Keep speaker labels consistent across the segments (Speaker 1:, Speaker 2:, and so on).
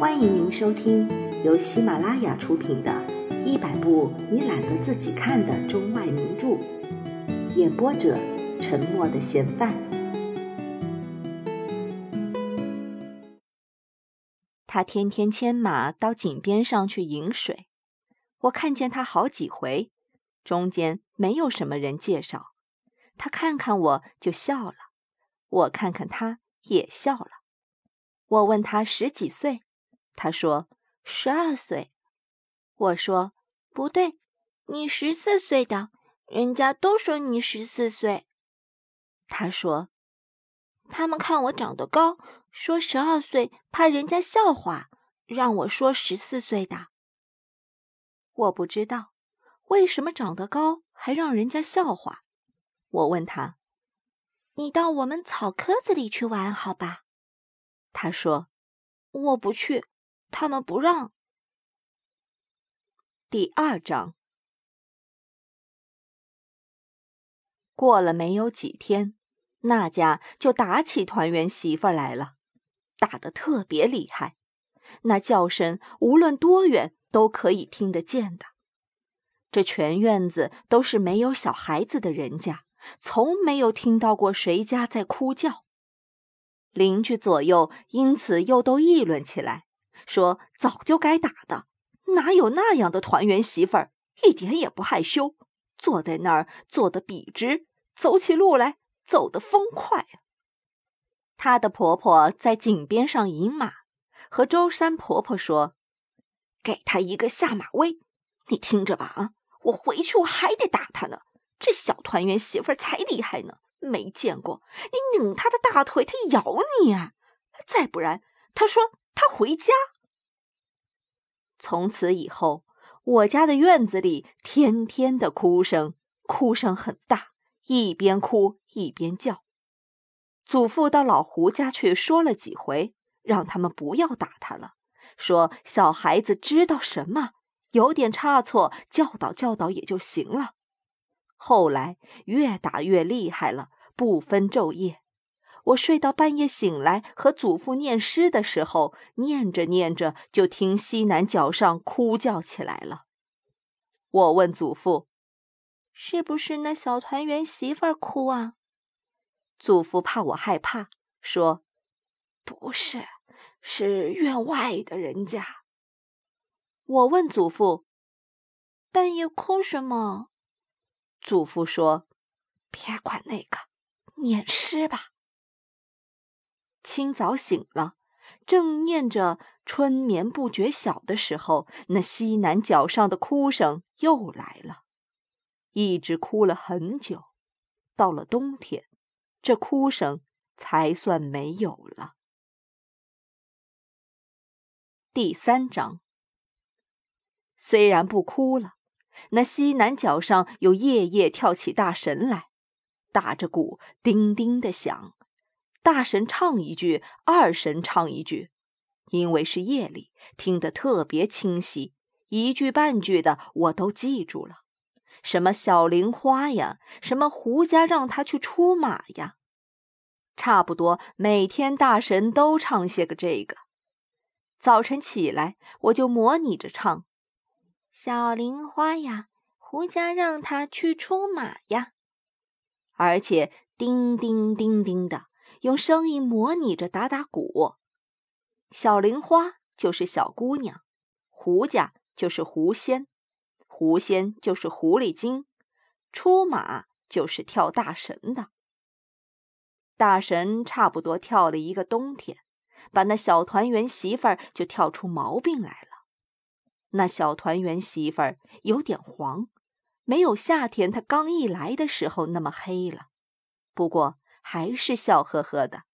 Speaker 1: 欢迎您收听由喜马拉雅出品的《一百部你懒得自己看的中外名著》，演播者：沉默的嫌犯。他天天牵马到井边上去饮水，我看见他好几回，中间没有什么人介绍。他看看我就笑了，我看看他也笑了。我问他十几岁。他说：“十二岁。”我说：“不对，你十四岁的，人家都说你十四岁。”他说：“他们看我长得高，说十二岁怕人家笑话，让我说十四岁的。”我不知道为什么长得高还让人家笑话。我问他：“你到我们草棵子里去玩好吧？”他说：“我不去。”他们不让。第二章过了没有几天，那家就打起团圆媳妇来了，打得特别厉害，那叫声无论多远都可以听得见的。这全院子都是没有小孩子的人家，从没有听到过谁家在哭叫。邻居左右因此又都议论起来。说早就该打的，哪有那样的团圆媳妇儿，一点也不害羞，坐在那儿坐得笔直，走起路来走得风快。她的婆婆在井边上引马，和周三婆婆说：“给她一个下马威，你听着吧啊！我回去我还得打她呢。这小团圆媳妇儿才厉害呢，没见过你拧她的大腿，她咬你啊！再不然，她说。”他回家。从此以后，我家的院子里天天的哭声，哭声很大，一边哭一边叫。祖父到老胡家去说了几回，让他们不要打他了，说小孩子知道什么，有点差错，教导教导也就行了。后来越打越厉害了，不分昼夜。我睡到半夜醒来，和祖父念诗的时候，念着念着，就听西南角上哭叫起来了。我问祖父：“是不是那小团圆媳妇儿哭啊？”祖父怕我害怕，说：“不是，是院外的人家。”我问祖父：“半夜哭什么？”祖父说：“别管那个，念诗吧。”清早醒了，正念着“春眠不觉晓”的时候，那西南角上的哭声又来了，一直哭了很久。到了冬天，这哭声才算没有了。第三章，虽然不哭了，那西南角上又夜夜跳起大神来，打着鼓，叮叮的响。大神唱一句，二神唱一句，因为是夜里，听得特别清晰，一句半句的我都记住了。什么小玲花呀，什么胡家让他去出马呀，差不多每天大神都唱些个这个。早晨起来，我就模拟着唱：小玲花呀，胡家让他去出马呀，而且叮叮叮叮的。用声音模拟着打打鼓，小玲花就是小姑娘，狐家就是狐仙，狐仙就是狐狸精，出马就是跳大神的。大神差不多跳了一个冬天，把那小团圆媳妇儿就跳出毛病来了。那小团圆媳妇儿有点黄，没有夏天她刚一来的时候那么黑了。不过。还是笑呵呵的。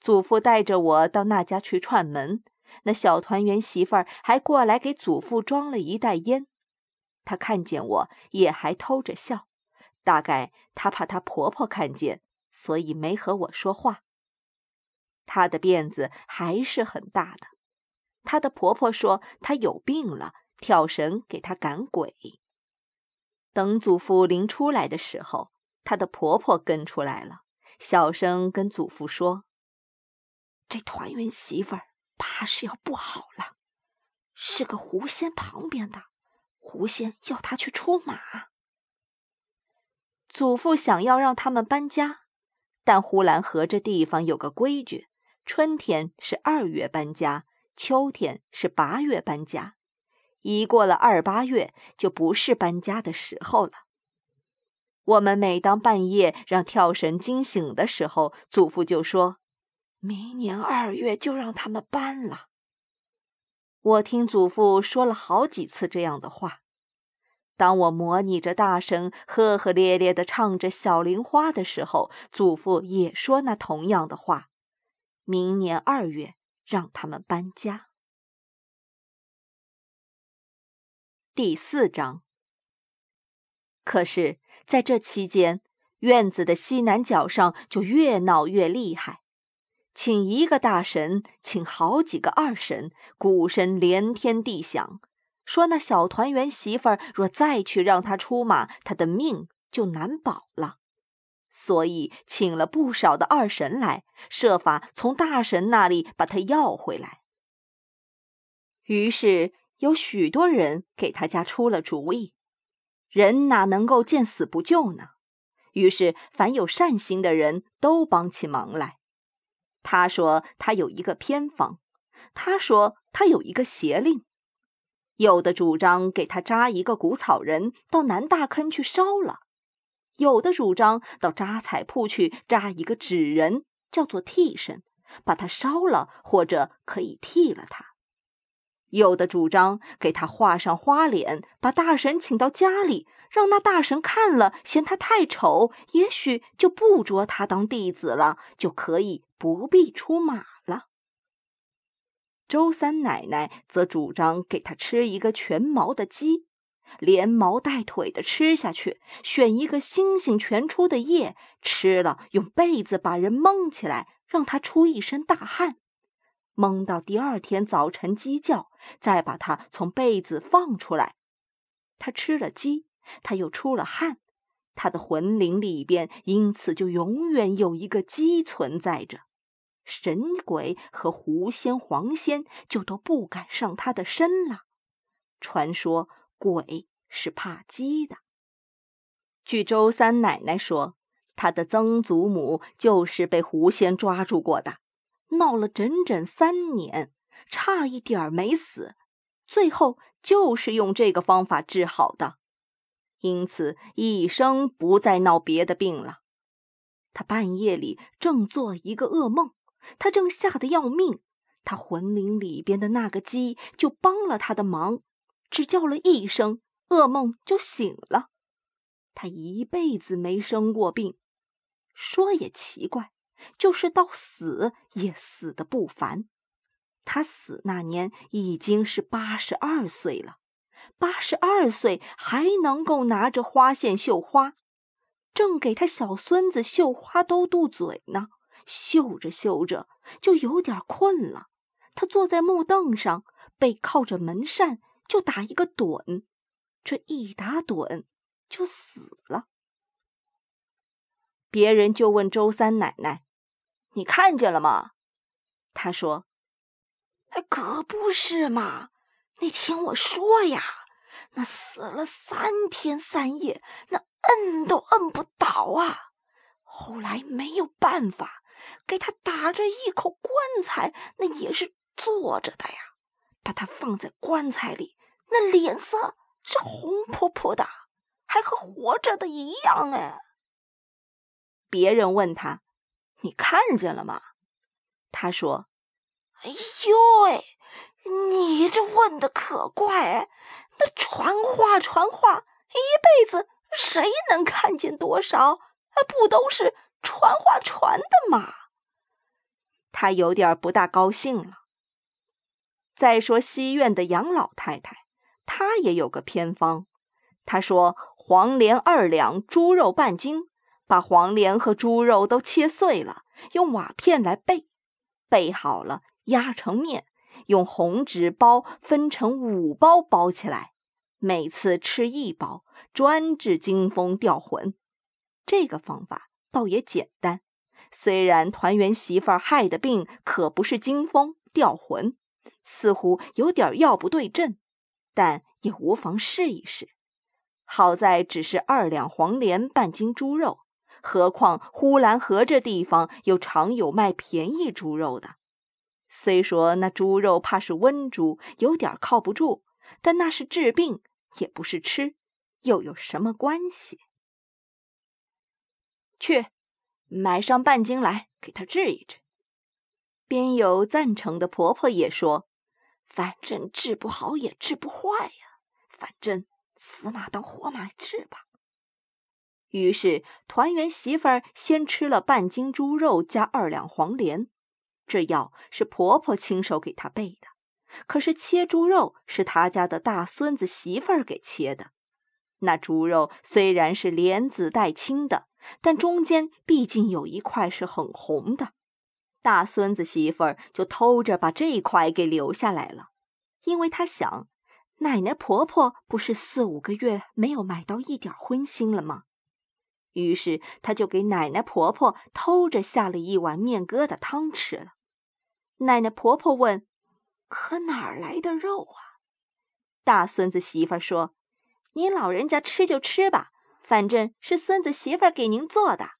Speaker 1: 祖父带着我到那家去串门，那小团圆媳妇儿还过来给祖父装了一袋烟。她看见我也还偷着笑，大概她怕她婆婆看见，所以没和我说话。她的辫子还是很大的。她的婆婆说她有病了，跳绳给她赶鬼。等祖父临出来的时候，她的婆婆跟出来了。小声跟祖父说：“这团圆媳妇儿怕是要不好了。是个狐仙旁边的，狐仙要他去出马。祖父想要让他们搬家，但呼兰河这地方有个规矩：春天是二月搬家，秋天是八月搬家。一过了二八月，就不是搬家的时候了。我们每当半夜让跳绳惊醒的时候，祖父就说：“明年二月就让他们搬了。”我听祖父说了好几次这样的话。当我模拟着大声、呵呵咧咧地唱着《小玲花》的时候，祖父也说那同样的话：“明年二月让他们搬家。”第四章。可是，在这期间，院子的西南角上就越闹越厉害。请一个大神，请好几个二神，鼓声连天地响。说那小团圆媳妇儿若再去让他出马，他的命就难保了。所以请了不少的二神来，设法从大神那里把他要回来。于是有许多人给他家出了主意，人哪能够见死不救呢？于是凡有善心的人都帮起忙来。他说他有一个偏方，他说他有一个邪令。有的主张给他扎一个谷草人到南大坑去烧了，有的主张到扎彩铺去扎一个纸人，叫做替身，把他烧了，或者可以替了他。有的主张给他画上花脸，把大神请到家里，让那大神看了嫌他太丑，也许就不捉他当弟子了，就可以不必出马了。周三奶奶则主张给他吃一个全毛的鸡，连毛带腿的吃下去，选一个星星全出的夜吃了，用被子把人蒙起来，让他出一身大汗，蒙到第二天早晨鸡叫，再把它从被子放出来。他吃了鸡，他又出了汗，他的魂灵里边因此就永远有一个鸡存在着。神鬼和狐仙、黄仙就都不敢上他的身了。传说鬼是怕鸡的。据周三奶奶说，她的曾祖母就是被狐仙抓住过的，闹了整整三年，差一点没死，最后就是用这个方法治好的，因此一生不再闹别的病了。他半夜里正做一个噩梦。他正吓得要命，他魂灵里边的那个鸡就帮了他的忙，只叫了一声，噩梦就醒了。他一辈子没生过病，说也奇怪，就是到死也死的不凡。他死那年已经是八十二岁了，八十二岁还能够拿着花线绣花，正给他小孙子绣花兜肚嘴呢。绣着绣着就有点困了，他坐在木凳上，背靠着门扇，就打一个盹。这一打盹就死了。别人就问周三奶奶：“你看见了吗？”他说：“哎，可不是嘛！你听我说呀，那死了三天三夜，那摁都摁不倒啊。后来没有办法。”给他打着一口棺材，那也是坐着的呀。把他放在棺材里，那脸色是红扑扑的，还和活着的一样哎。别人问他：“你看见了吗？”他说：“哎呦喂，你这问的可怪！那传话传话，一辈子谁能看见多少？不都是传话传的吗？”他有点不大高兴了。再说西院的杨老太太，她也有个偏方。她说黄连二两，猪肉半斤，把黄连和猪肉都切碎了，用瓦片来备，备好了压成面，用红纸包分成五包包起来，每次吃一包，专治惊风掉魂。这个方法倒也简单。虽然团圆媳妇儿害的病可不是惊风掉魂，似乎有点药不对症，但也无妨试一试。好在只是二两黄连半斤猪肉，何况呼兰河这地方又常有卖便宜猪肉的。虽说那猪肉怕是温猪，有点靠不住，但那是治病，也不是吃，又有什么关系？去，买上半斤来，给他治一治。边有赞成的婆婆也说：“反正治不好也治不坏呀，反正死马当活马治吧。”于是团圆媳妇儿先吃了半斤猪肉加二两黄连。这药是婆婆亲手给她备的，可是切猪肉是她家的大孙子媳妇儿给切的。那猪肉虽然是连子带青的，但中间毕竟有一块是很红的。大孙子媳妇儿就偷着把这一块给留下来了，因为她想，奶奶婆婆不是四五个月没有买到一点荤腥了吗？于是她就给奶奶婆婆偷着下了一碗面疙瘩汤吃了。奶奶婆婆问：“可哪儿来的肉啊？”大孙子媳妇说：“您老人家吃就吃吧，反正是孙子媳妇给您做的。”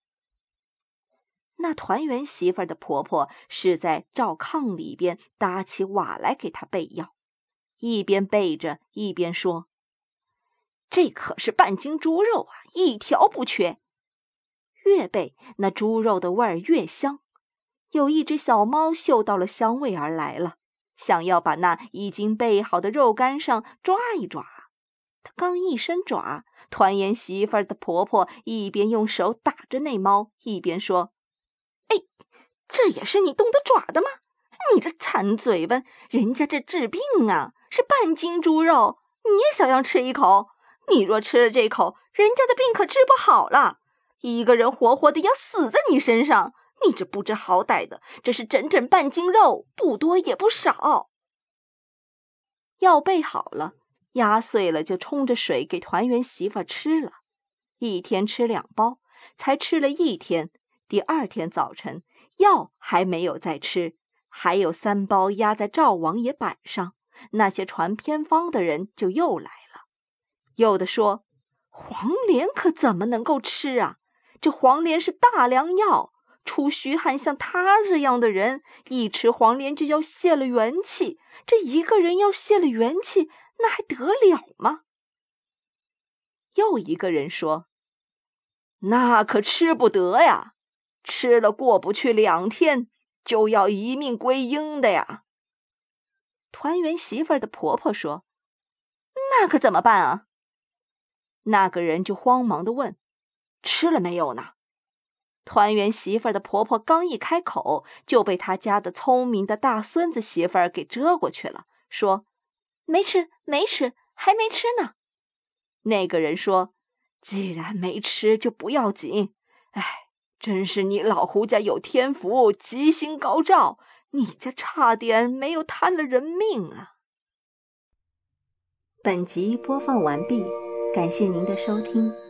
Speaker 1: 那团圆媳妇的婆婆是在灶炕里边搭起瓦来给她备药，一边备着一边说：“这可是半斤猪肉啊，一条不缺。越背那猪肉的味儿越香。”有一只小猫嗅到了香味而来了，想要把那已经备好的肉干上抓一抓。它刚一伸爪，团圆媳妇儿的婆婆一边用手打着那猫，一边说：“哎，这也是你动的爪的吗？你这馋嘴巴！人家这治病啊，是半斤猪肉，你也想要吃一口？你若吃了这口，人家的病可治不好了，一个人活活的要死在你身上。”你这不知好歹的，这是整整半斤肉，不多也不少。药备好了，压碎了就冲着水给团圆媳妇吃了。一天吃两包，才吃了一天。第二天早晨，药还没有再吃，还有三包压在赵王爷板上。那些传偏方的人就又来了，有的说黄连可怎么能够吃啊？这黄连是大良药。出虚汗，像他这样的人，一吃黄连就要泄了元气。这一个人要泄了元气，那还得了吗？又一个人说：“那可吃不得呀，吃了过不去两天，就要一命归阴的呀。”团圆媳妇的婆婆说：“那可怎么办啊？”那个人就慌忙的问：“吃了没有呢？”团圆媳妇儿的婆婆刚一开口，就被他家的聪明的大孙子媳妇儿给遮过去了，说：“没吃，没吃，还没吃呢。”那个人说：“既然没吃，就不要紧。哎，真是你老胡家有天福，吉星高照，你家差点没有摊了人命啊！”
Speaker 2: 本集播放完毕，感谢您的收听。